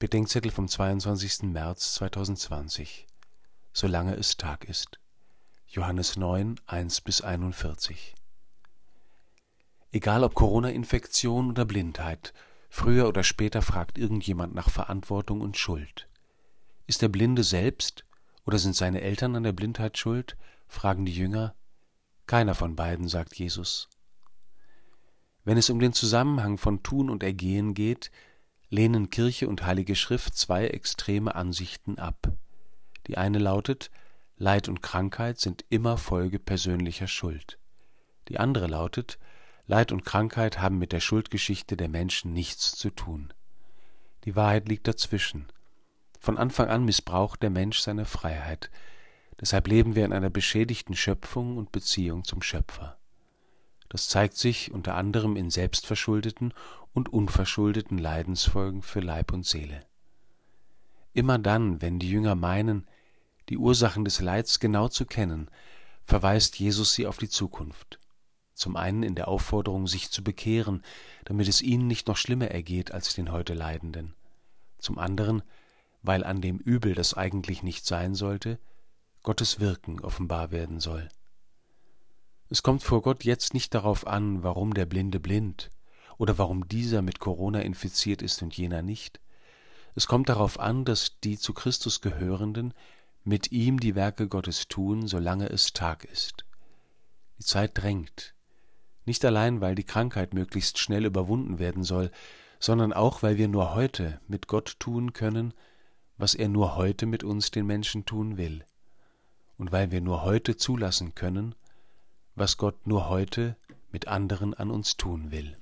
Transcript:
Bedenkzettel vom 22. März 2020 Solange es Tag ist. Johannes 9, 1 bis 41 Egal ob Corona-Infektion oder Blindheit, früher oder später fragt irgendjemand nach Verantwortung und Schuld. Ist der Blinde selbst oder sind seine Eltern an der Blindheit schuld? fragen die Jünger. Keiner von beiden, sagt Jesus. Wenn es um den Zusammenhang von Tun und Ergehen geht, lehnen Kirche und Heilige Schrift zwei extreme Ansichten ab. Die eine lautet, Leid und Krankheit sind immer Folge persönlicher Schuld. Die andere lautet, Leid und Krankheit haben mit der Schuldgeschichte der Menschen nichts zu tun. Die Wahrheit liegt dazwischen. Von Anfang an missbraucht der Mensch seine Freiheit. Deshalb leben wir in einer beschädigten Schöpfung und Beziehung zum Schöpfer. Das zeigt sich unter anderem in selbstverschuldeten und unverschuldeten Leidensfolgen für Leib und Seele. Immer dann, wenn die Jünger meinen, die Ursachen des Leids genau zu kennen, verweist Jesus sie auf die Zukunft. Zum einen in der Aufforderung, sich zu bekehren, damit es ihnen nicht noch schlimmer ergeht als den heute Leidenden. Zum anderen, weil an dem Übel, das eigentlich nicht sein sollte, Gottes Wirken offenbar werden soll. Es kommt vor Gott jetzt nicht darauf an, warum der Blinde blind oder warum dieser mit Corona infiziert ist und jener nicht. Es kommt darauf an, dass die zu Christus gehörenden mit ihm die Werke Gottes tun, solange es Tag ist. Die Zeit drängt, nicht allein, weil die Krankheit möglichst schnell überwunden werden soll, sondern auch, weil wir nur heute mit Gott tun können, was er nur heute mit uns den Menschen tun will, und weil wir nur heute zulassen können, was Gott nur heute mit anderen an uns tun will.